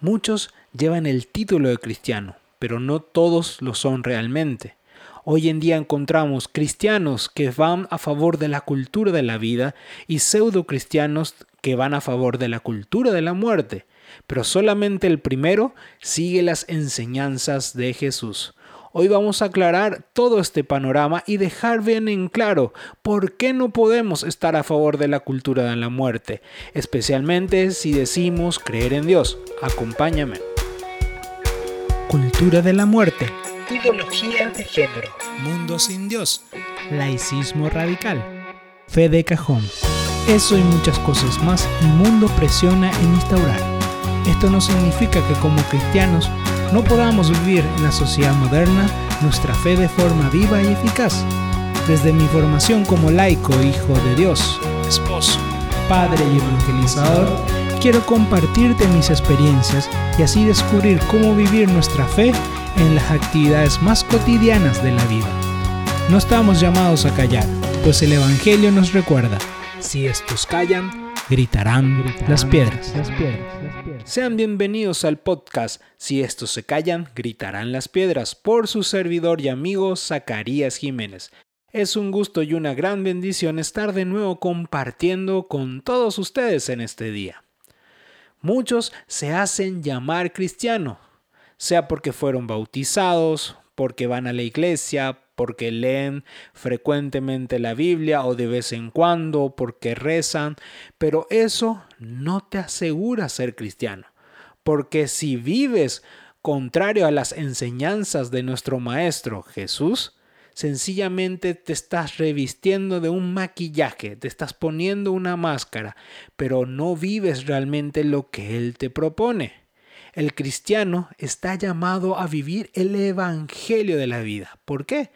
Muchos llevan el título de cristiano, pero no todos lo son realmente. Hoy en día encontramos cristianos que van a favor de la cultura de la vida y pseudo cristianos que van a favor de la cultura de la muerte, pero solamente el primero sigue las enseñanzas de Jesús. Hoy vamos a aclarar todo este panorama y dejar bien en claro por qué no podemos estar a favor de la cultura de la muerte, especialmente si decimos creer en Dios. Acompáñame. Cultura de la muerte ideología de género, mundo sin Dios, laicismo radical, fe de cajón. Eso y muchas cosas más el mundo presiona en instaurar. Esto no significa que como cristianos no podamos vivir en la sociedad moderna nuestra fe de forma viva y eficaz. Desde mi formación como laico, hijo de Dios, esposo, padre y evangelizador, quiero compartirte mis experiencias y así descubrir cómo vivir nuestra fe en las actividades más cotidianas de la vida. No estamos llamados a callar, pues el Evangelio nos recuerda, si estos callan, gritarán, las, piedras. las piedras. Sean bienvenidos al podcast Si estos se callan, gritarán las piedras por su servidor y amigo Zacarías Jiménez. Es un gusto y una gran bendición estar de nuevo compartiendo con todos ustedes en este día. Muchos se hacen llamar cristiano, sea porque fueron bautizados, porque van a la iglesia, porque leen frecuentemente la Biblia o de vez en cuando, porque rezan, pero eso no te asegura ser cristiano, porque si vives contrario a las enseñanzas de nuestro Maestro Jesús, sencillamente te estás revistiendo de un maquillaje, te estás poniendo una máscara, pero no vives realmente lo que Él te propone. El cristiano está llamado a vivir el Evangelio de la vida. ¿Por qué?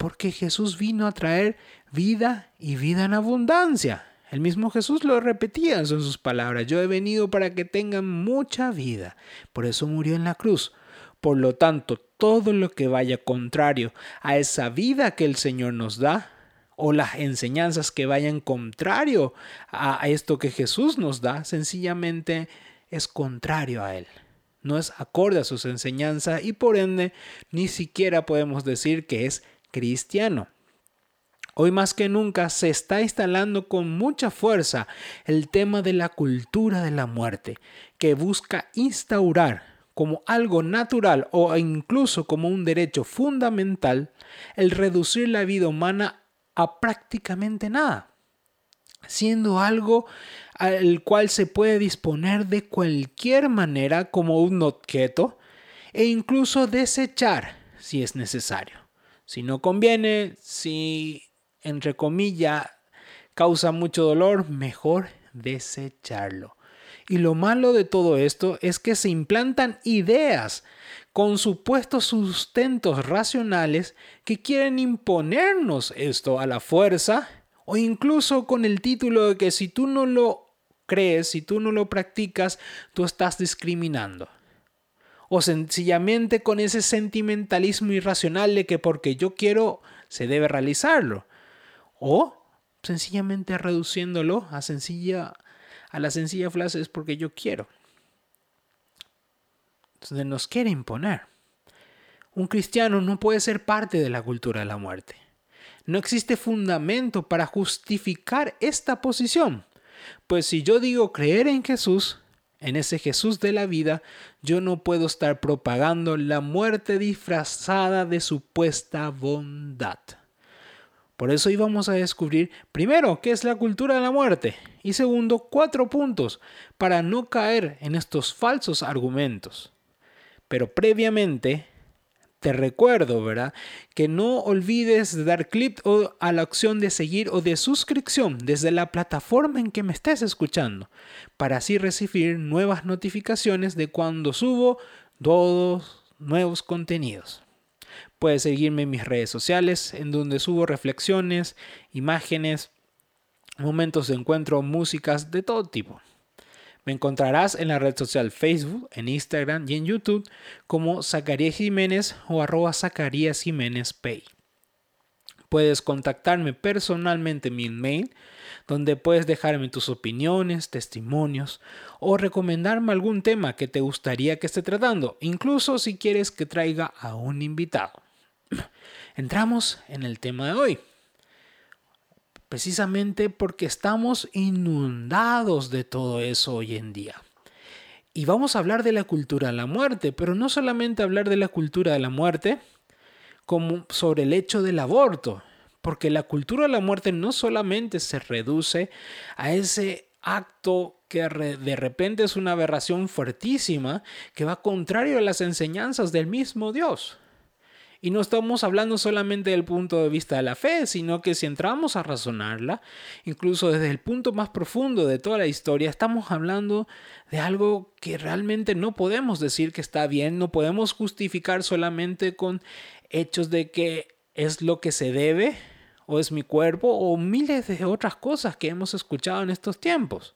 Porque Jesús vino a traer vida y vida en abundancia. El mismo Jesús lo repetía en sus palabras. Yo he venido para que tengan mucha vida. Por eso murió en la cruz. Por lo tanto, todo lo que vaya contrario a esa vida que el Señor nos da, o las enseñanzas que vayan contrario a esto que Jesús nos da, sencillamente es contrario a Él no es acorde a sus enseñanzas y por ende ni siquiera podemos decir que es cristiano. Hoy más que nunca se está instalando con mucha fuerza el tema de la cultura de la muerte, que busca instaurar como algo natural o incluso como un derecho fundamental el reducir la vida humana a prácticamente nada siendo algo al cual se puede disponer de cualquier manera como un objeto e incluso desechar si es necesario. Si no conviene, si entre comillas causa mucho dolor, mejor desecharlo. Y lo malo de todo esto es que se implantan ideas con supuestos sustentos racionales que quieren imponernos esto a la fuerza o incluso con el título de que si tú no lo crees, si tú no lo practicas, tú estás discriminando. O sencillamente con ese sentimentalismo irracional de que porque yo quiero, se debe realizarlo. O sencillamente reduciéndolo a, sencilla, a la sencilla frase es porque yo quiero. Entonces nos quiere imponer. Un cristiano no puede ser parte de la cultura de la muerte. No existe fundamento para justificar esta posición. Pues si yo digo creer en Jesús, en ese Jesús de la vida, yo no puedo estar propagando la muerte disfrazada de supuesta bondad. Por eso íbamos a descubrir, primero, qué es la cultura de la muerte y segundo, cuatro puntos para no caer en estos falsos argumentos. Pero previamente te recuerdo, ¿verdad? Que no olvides de dar clic a la opción de seguir o de suscripción desde la plataforma en que me estés escuchando, para así recibir nuevas notificaciones de cuando subo todos nuevos contenidos. Puedes seguirme en mis redes sociales, en donde subo reflexiones, imágenes, momentos de encuentro, músicas de todo tipo. Me encontrarás en la red social Facebook, en Instagram y en YouTube como Zacarías Jiménez o arroba Zacarías Jiménez Pay. Puedes contactarme personalmente en mi mail, donde puedes dejarme tus opiniones, testimonios o recomendarme algún tema que te gustaría que esté tratando, incluso si quieres que traiga a un invitado. Entramos en el tema de hoy. Precisamente porque estamos inundados de todo eso hoy en día. Y vamos a hablar de la cultura de la muerte, pero no solamente hablar de la cultura de la muerte, como sobre el hecho del aborto, porque la cultura de la muerte no solamente se reduce a ese acto que de repente es una aberración fuertísima que va contrario a las enseñanzas del mismo Dios. Y no estamos hablando solamente del punto de vista de la fe, sino que si entramos a razonarla, incluso desde el punto más profundo de toda la historia, estamos hablando de algo que realmente no podemos decir que está bien, no podemos justificar solamente con hechos de que es lo que se debe o es mi cuerpo o miles de otras cosas que hemos escuchado en estos tiempos.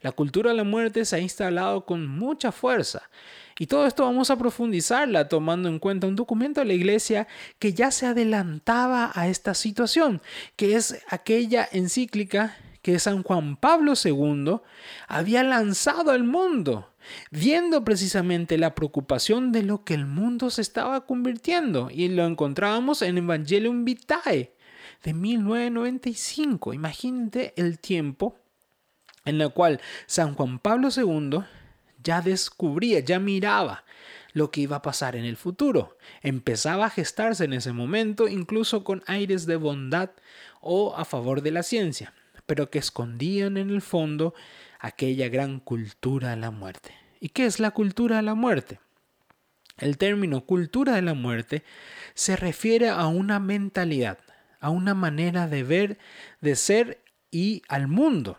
La cultura de la muerte se ha instalado con mucha fuerza y todo esto vamos a profundizarla tomando en cuenta un documento de la iglesia que ya se adelantaba a esta situación, que es aquella encíclica que San Juan Pablo II había lanzado al mundo viendo precisamente la preocupación de lo que el mundo se estaba convirtiendo. Y lo encontrábamos en Evangelium Vitae de 1995. Imagínate el tiempo en el cual San Juan Pablo II ya descubría, ya miraba lo que iba a pasar en el futuro. Empezaba a gestarse en ese momento, incluso con aires de bondad o a favor de la ciencia, pero que escondían en el fondo aquella gran cultura de la muerte. ¿Y qué es la cultura de la muerte? El término cultura de la muerte se refiere a una mentalidad, a una manera de ver, de ser y al mundo,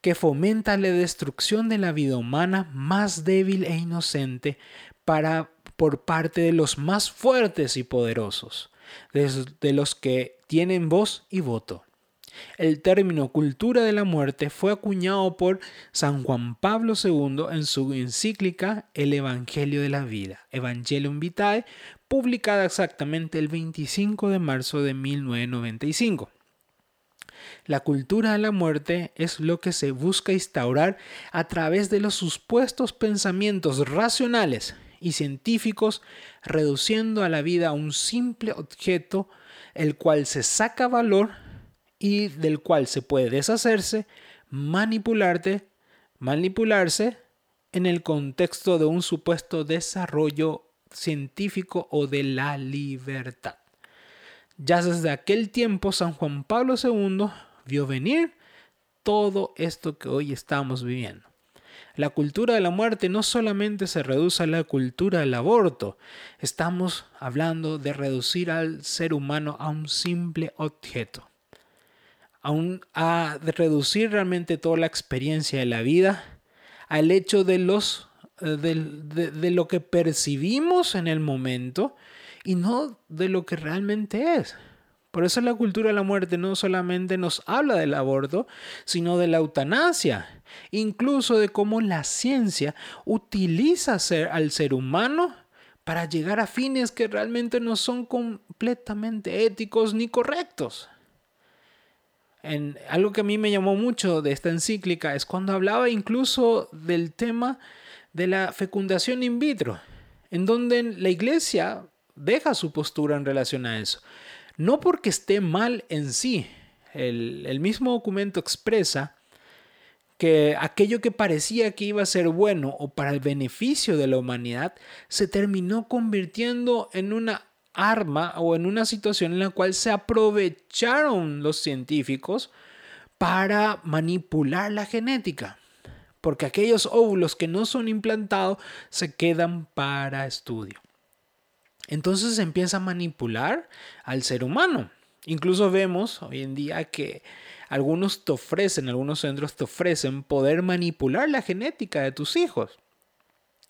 que fomenta la destrucción de la vida humana más débil e inocente para, por parte de los más fuertes y poderosos, de los que tienen voz y voto. El término cultura de la muerte fue acuñado por San Juan Pablo II en su encíclica El Evangelio de la Vida, Evangelium Vitae, publicada exactamente el 25 de marzo de 1995. La cultura de la muerte es lo que se busca instaurar a través de los supuestos pensamientos racionales y científicos, reduciendo a la vida a un simple objeto el cual se saca valor y del cual se puede deshacerse, manipularte, manipularse en el contexto de un supuesto desarrollo científico o de la libertad. Ya desde aquel tiempo San Juan Pablo II vio venir todo esto que hoy estamos viviendo. La cultura de la muerte no solamente se reduce a la cultura del aborto, estamos hablando de reducir al ser humano a un simple objeto a, reducir realmente toda la experiencia de la vida al hecho de, los, eh, de, lo que percibimos en el momento y no de lo que realmente es. Por eso la cultura de la muerte no solamente nos habla del aborto, sino de la eutanasia, incluso de cómo la ciencia utiliza al ser humano para llegar a fines que realmente no son completamente éticos ni correctos algo que a mí me llamó mucho de esta encíclica es cuando hablaba incluso del tema de la fecundación in vitro, en donde la iglesia deja su postura en relación a eso. No porque esté mal en sí, el, el mismo documento expresa que aquello que parecía que iba a ser bueno o para el beneficio de la humanidad se terminó convirtiendo en una arma o en una situación en la cual se aprovecharon los científicos para manipular la genética. Porque aquellos óvulos que no son implantados se quedan para estudio. Entonces empieza a manipular al ser humano. Incluso vemos hoy en día que algunos te ofrecen, algunos centros te ofrecen poder manipular la genética de tus hijos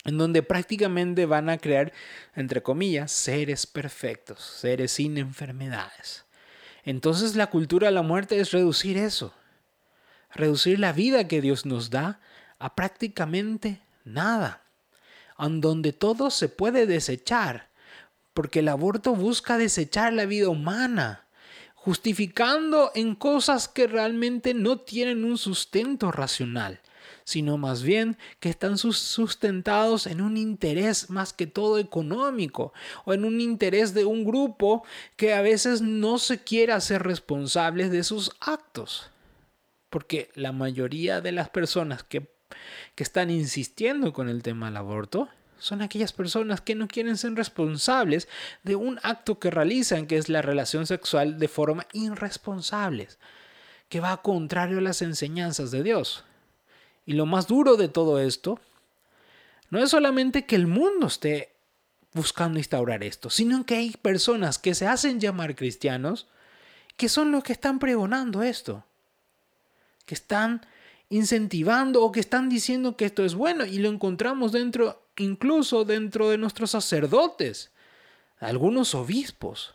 en donde prácticamente van a crear, entre comillas, seres perfectos, seres sin enfermedades. Entonces la cultura de la muerte es reducir eso, reducir la vida que Dios nos da a prácticamente nada, en donde todo se puede desechar porque el aborto busca desechar la vida humana, justificando en cosas que realmente no tienen un sustento racional, sino más bien que están sustentados en un interés más que todo económico o en un interés de un grupo que a veces no se quiere hacer responsables de sus actos. Porque la mayoría de las personas que, que están insistiendo con el tema del aborto son aquellas personas que no quieren ser responsables de un acto que realizan, que es la relación sexual de forma irresponsable, que va contrario a las enseñanzas de Dios. Y lo más duro de todo esto no es solamente que el mundo esté buscando instaurar esto, sino que hay personas que se hacen llamar cristianos que son los que están pregonando esto, que están incentivando o que están diciendo que esto es bueno y lo encontramos dentro incluso dentro de nuestros sacerdotes, algunos obispos.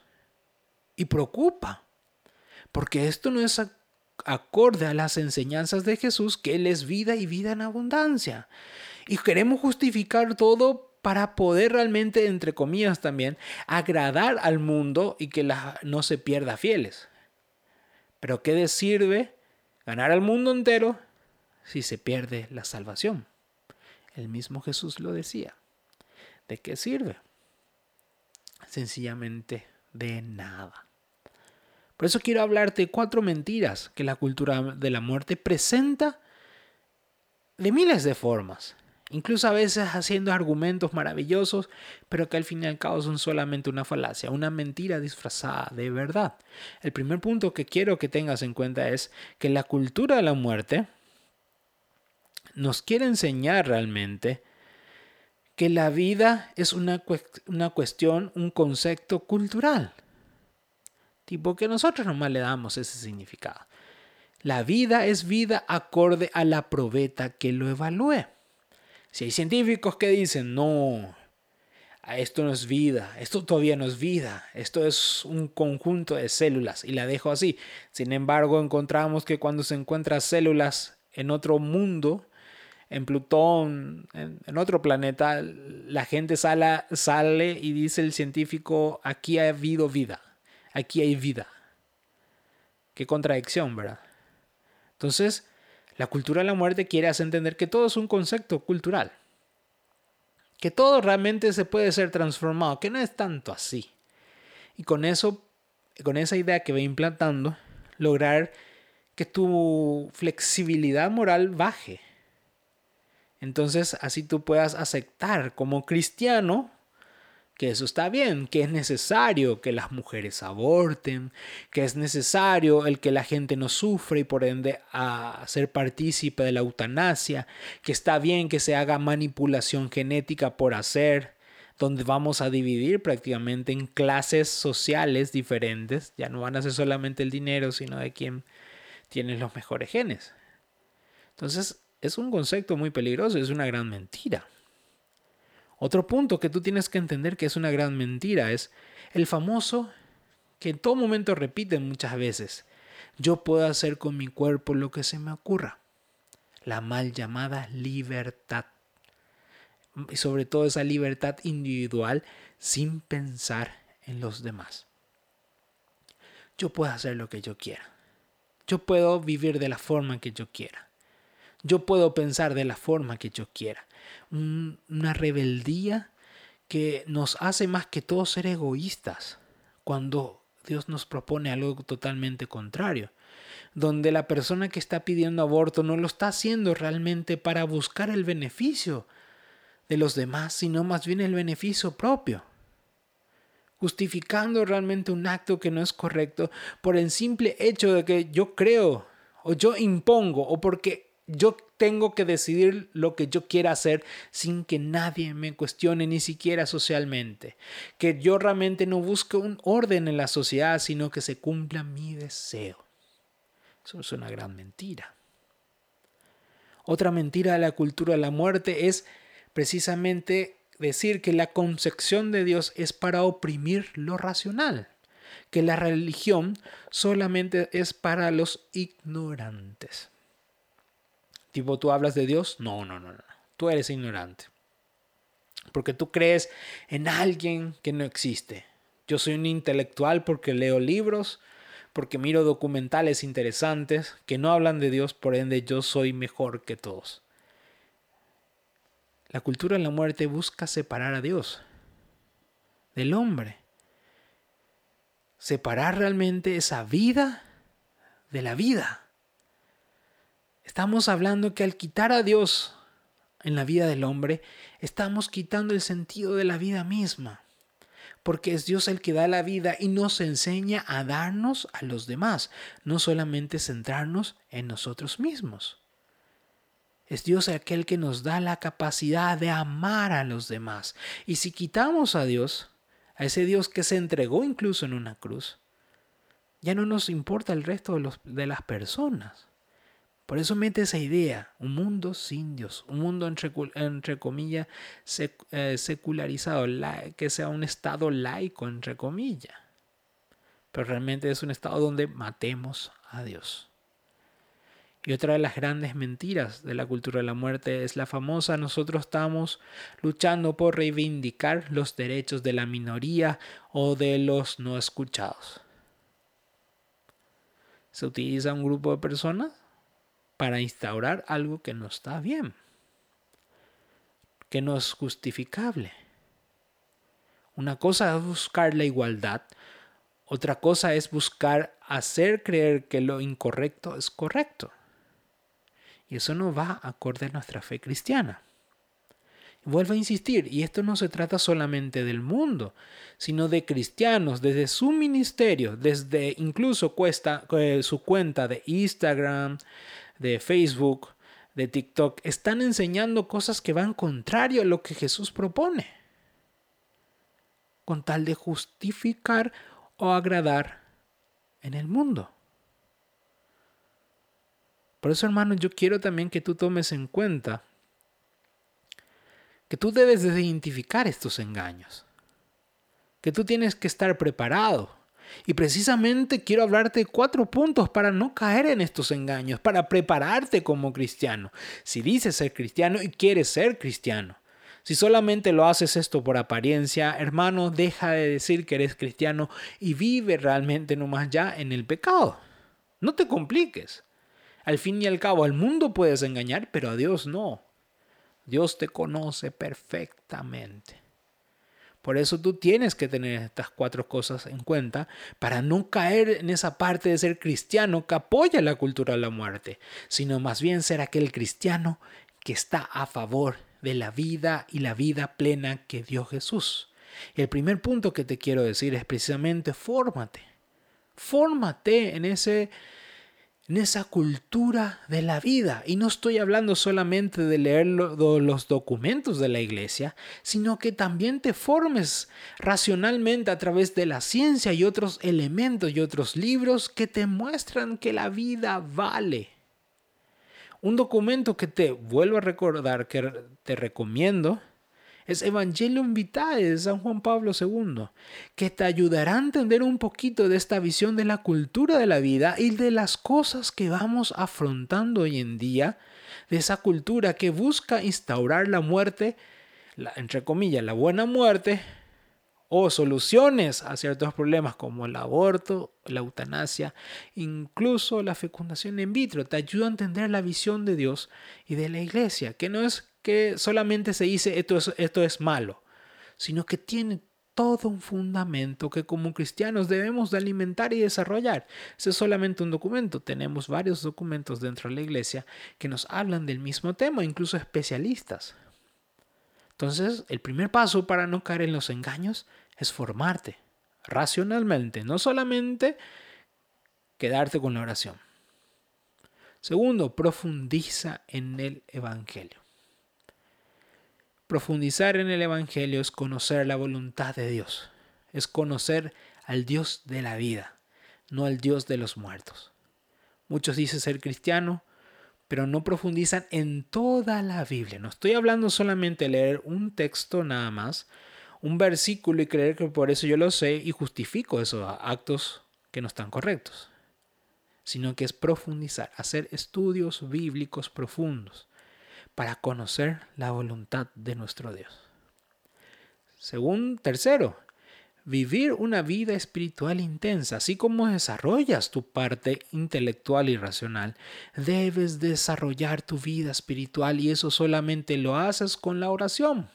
Y preocupa, porque esto no es acorde a las enseñanzas de Jesús, que Él es vida y vida en abundancia. Y queremos justificar todo para poder realmente, entre comillas también, agradar al mundo y que no se pierda fieles. Pero ¿qué sirve ganar al mundo entero si se pierde la salvación? El mismo Jesús lo decía. ¿De qué sirve? Sencillamente de nada. Por eso quiero hablarte cuatro mentiras que la cultura de la muerte presenta de miles de formas, incluso a veces haciendo argumentos maravillosos, pero que al fin y al cabo son solamente una falacia, una mentira disfrazada de verdad. El primer punto que quiero que tengas en cuenta es que la cultura de la muerte nos quiere enseñar realmente que la vida es una, una cuestión, un concepto cultural. Tipo que nosotros nomás le damos ese significado. La vida es vida acorde a la probeta que lo evalúe. Si hay científicos que dicen, no, esto no es vida, esto todavía no es vida, esto es un conjunto de células y la dejo así. Sin embargo, encontramos que cuando se encuentran células en otro mundo, en Plutón, en, otro planeta, la gente sale, y dice el científico, aquí ha habido vida, aquí hay vida. Qué contradicción, ¿verdad? Entonces, la cultura de la muerte quiere hacer entender que todo es un concepto cultural, que todo realmente se puede ser transformado, que no es tanto así. Y con eso, con esa idea que va implantando, lograr que tu flexibilidad moral baje entonces así tú puedas aceptar como cristiano que eso está bien, que es necesario que las mujeres aborten, que es necesario el que la gente no sufra y por ende a ser partícipe de la eutanasia, que está bien que se haga manipulación genética por hacer, donde vamos a dividir prácticamente en clases sociales diferentes, ya no van a ser solamente el dinero, sino de quién tiene los mejores genes. Entonces, es un concepto muy peligroso, es una gran mentira. Otro punto que tú tienes que entender que es una gran mentira es el famoso que en todo momento repiten muchas veces, yo puedo hacer con mi cuerpo lo que se me ocurra. La mal llamada libertad. Y sobre todo esa libertad individual sin pensar en los demás. Yo puedo hacer lo que yo quiera. Yo puedo vivir de la forma que yo quiera. Yo puedo pensar de la forma que yo quiera. Una rebeldía que nos hace más que todo ser egoístas cuando Dios nos propone algo totalmente contrario, donde la persona que está pidiendo aborto no lo está haciendo realmente para buscar el beneficio de los demás, sino más bien el beneficio propio, justificando realmente un acto que no es correcto por el simple hecho de que yo creo o yo impongo o porque yo tengo que decidir lo que yo quiera hacer sin que nadie me cuestione, ni siquiera socialmente. Que yo realmente no busque un orden en la sociedad, sino que se cumpla mi deseo. Eso es una gran mentira. Otra mentira de la cultura de la muerte es precisamente decir que la concepción de Dios es para oprimir lo racional, que la religión solamente es para los ignorantes. Tipo, tú hablas de Dios. No, no, no, no. Tú eres ignorante. porque tú crees en alguien que no existe. Yo soy un intelectual porque leo libros, porque miro documentales interesantes que no hablan de Dios, por ende yo soy mejor que todos. La cultura de la muerte busca separar a Dios del hombre. Separar realmente esa vida de la vida. Estamos hablando que al quitar a Dios en la vida del hombre, estamos quitando el sentido de la vida misma. Porque es Dios el que da la vida y nos enseña a darnos a los demás, no solamente centrarnos en nosotros mismos. Es Dios aquel que nos da la capacidad de amar a los demás. Y si quitamos a Dios, a ese Dios que se entregó incluso en una cruz, ya no nos importa el resto de, los, de las personas. Por eso mete esa idea, un mundo sin Dios, un mundo entre, comillas eh, secularizado, que sea un estado laico, entre comillas. Pero realmente es un estado donde matemos a Dios. Y otra de las grandes mentiras de la cultura de la muerte es la famosa nosotros estamos luchando por reivindicar los derechos de la minoría o de los no escuchados. Se utiliza un grupo de personas para instaurar algo que no está bien, que no es justificable. Una cosa es buscar la igualdad, otra cosa es buscar hacer creer que lo incorrecto es correcto. Y eso no va acorde a nuestra fe cristiana. Vuelvo a insistir, y esto no se trata solamente del mundo, sino de cristianos, desde su ministerio, desde incluso cuesta, eh, su cuenta de Instagram, de Facebook, de TikTok, están enseñando cosas que van contrario a lo que Jesús propone, con tal de justificar o agradar en el mundo. Por eso, hermano, yo quiero también que tú tomes en cuenta que tú debes de identificar estos engaños, que tú tienes que estar preparado y precisamente quiero hablarte de cuatro puntos para no caer en estos engaños, para prepararte como cristiano. Si dices ser cristiano y quieres ser cristiano. Si solamente lo haces esto por apariencia, hermano, deja de decir que eres cristiano y vive realmente nomás ya en el pecado. No te compliques. Al fin y al cabo, al mundo puedes engañar, pero a Dios no. Dios te conoce perfectamente. Por eso tú tienes que tener estas cuatro cosas en cuenta para no caer en esa parte de ser cristiano que apoya la cultura de la muerte, sino más bien ser aquel cristiano que está a favor de la vida y la vida plena que dio Jesús. El primer punto que te quiero decir es precisamente fórmate. Fórmate en ese en esa cultura de la vida. Y no estoy hablando solamente de leer los documentos de la iglesia, sino que también te formes racionalmente a través de la ciencia y otros elementos y otros libros que te muestran que la vida vale. Un documento que te vuelvo a recordar, que te recomiendo, es Evangelium Vitae de San Juan Pablo II, que te ayudará a entender un poquito de esta visión de la cultura de la vida y de las cosas que vamos afrontando hoy en día, de esa cultura que busca instaurar la muerte, entre comillas, la buena muerte, o soluciones a ciertos problemas como el aborto, la eutanasia, incluso la fecundación in vitro. Te ayuda a entender la visión de Dios y de la iglesia, que no es que solamente se dice esto es, esto es malo, sino que tiene todo un fundamento que como cristianos debemos de alimentar y desarrollar. Ese es solamente un documento. Tenemos varios documentos dentro de la iglesia que nos hablan del mismo tema, incluso especialistas. Entonces, el primer paso para no caer en los engaños es formarte racionalmente, no solamente quedarte con la oración. Segundo, profundiza en el Evangelio. Profundizar en el Evangelio es conocer la voluntad de Dios, es conocer al Dios de la vida, no al Dios de los muertos. Muchos dicen ser cristiano, pero no profundizan en toda la Biblia. No estoy hablando solamente de leer un texto nada más, un versículo y creer que por eso yo lo sé y justifico esos actos que no están correctos, sino que es profundizar, hacer estudios bíblicos profundos para conocer la voluntad de nuestro Dios. Según tercero, vivir una vida espiritual intensa, así como desarrollas tu parte intelectual y racional, debes desarrollar tu vida espiritual y eso solamente lo haces con la oración.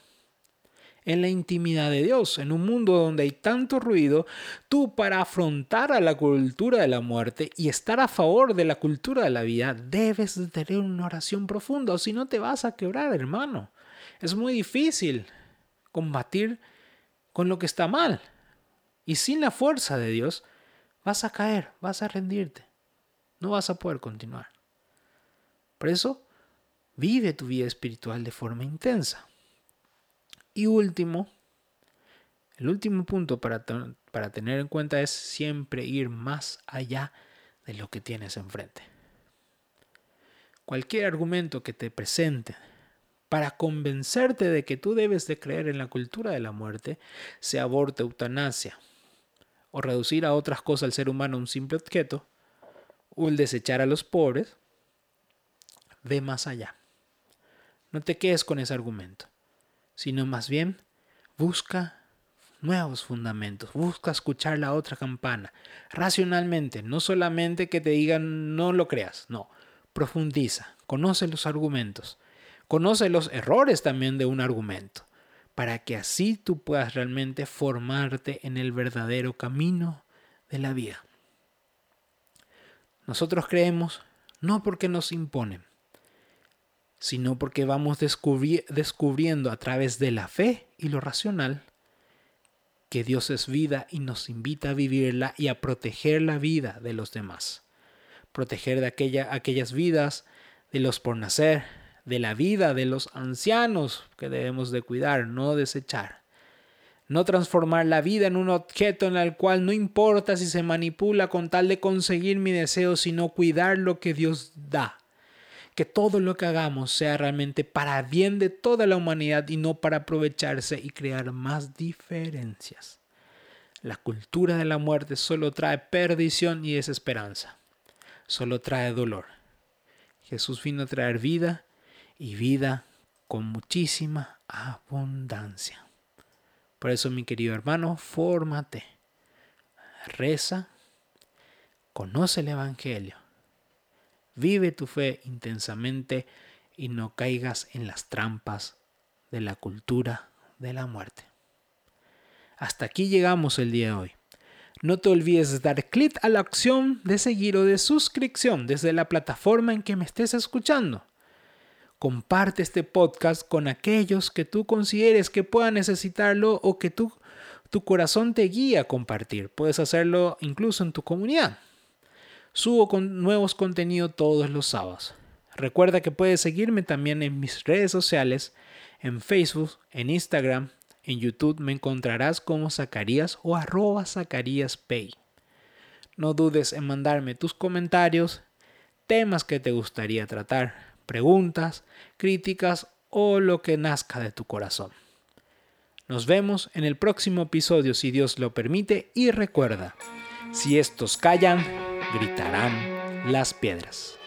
En la intimidad de Dios, en un mundo donde hay tanto ruido, tú para afrontar a la cultura de la muerte y estar a favor de la cultura de la vida, debes de tener una oración profunda, o si no te vas a quebrar, hermano. Es muy difícil combatir con lo que está mal. Y sin la fuerza de Dios, vas a caer, vas a rendirte. No vas a poder continuar. Por eso, vive tu vida espiritual de forma intensa. Y último, el último punto para, para tener en cuenta es siempre ir más allá de lo que tienes enfrente. Cualquier argumento que te presente para convencerte de que tú debes de creer en la cultura de la muerte, se aborte eutanasia, o reducir a otras cosas al ser humano a un simple objeto, o el desechar a los pobres, ve más allá. No te quedes con ese argumento, sino más bien busca nuevos fundamentos, busca escuchar la otra campana, racionalmente, no solamente que te digan no lo creas, no, profundiza, conoce los argumentos, Conoce los errores también de un argumento, para que así tú puedas realmente formarte en el verdadero camino de la vida. Nosotros creemos no porque nos imponen, sino porque vamos descubriendo a través de la fe y lo racional que Dios es vida y nos invita a vivirla y a proteger la vida de los demás. Proteger de aquella, aquellas vidas de los por nacer, de la vida de los ancianos que debemos de cuidar, no desechar. No transformar la vida en un objeto en el cual no importa si se manipula con tal de conseguir mi deseo, sino cuidar lo que Dios da. Que todo lo que hagamos sea realmente para bien de toda la humanidad y no para aprovecharse y crear más diferencias. La cultura de la muerte solo trae perdición y desesperanza. Solo trae dolor. Jesús vino a traer vida y vida con muchísima abundancia. Por eso, mi querido hermano, fórmate, reza, conoce el Evangelio, vive tu fe intensamente y no caigas en las trampas de la cultura de la muerte. Hasta aquí llegamos el día de hoy. No te olvides de dar clic a la opción de seguir o de suscripción desde la plataforma en que me estés escuchando. Comparte este podcast con aquellos que tú consideres que puedan necesitarlo o que tu corazón te guía a compartir. Puedes hacerlo incluso en tu comunidad. Subo con nuevos contenidos todos los sábados. Recuerda que puedes seguirme también en mis redes sociales, en Facebook, en Instagram, en YouTube me encontrarás como Zacarías o arroba Zacarías Pay. No dudes en mandarme tus comentarios, temas que te gustaría tratar preguntas, críticas o lo que nazca de tu corazón. Nos vemos en el próximo episodio si Dios lo permite y recuerda, si estos callan, gritarán las piedras.